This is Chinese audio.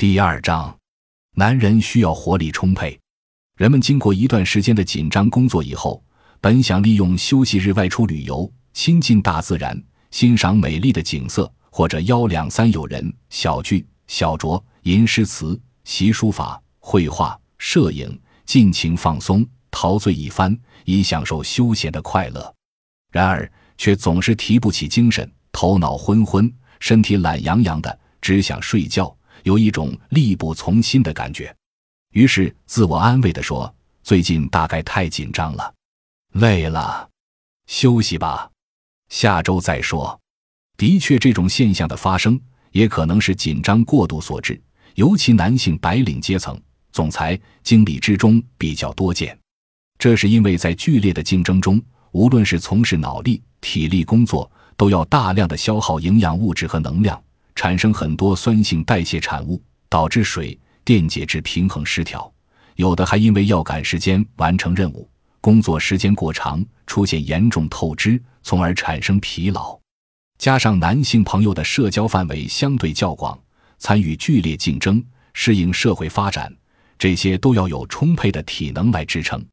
第二章，男人需要活力充沛。人们经过一段时间的紧张工作以后，本想利用休息日外出旅游，亲近大自然，欣赏美丽的景色，或者邀两三友人小聚小酌，吟诗词，习书法、绘画、摄影，尽情放松，陶醉一番，以享受休闲的快乐。然而，却总是提不起精神，头脑昏昏，身体懒洋洋的，只想睡觉。有一种力不从心的感觉，于是自我安慰地说：“最近大概太紧张了，累了，休息吧，下周再说。”的确，这种现象的发生也可能是紧张过度所致，尤其男性白领阶层、总裁、经理之中比较多见。这是因为在剧烈的竞争中，无论是从事脑力、体力工作，都要大量的消耗营养物质和能量。产生很多酸性代谢产物，导致水电解质平衡失调。有的还因为要赶时间完成任务，工作时间过长，出现严重透支，从而产生疲劳。加上男性朋友的社交范围相对较广，参与剧烈竞争，适应社会发展，这些都要有充沛的体能来支撑。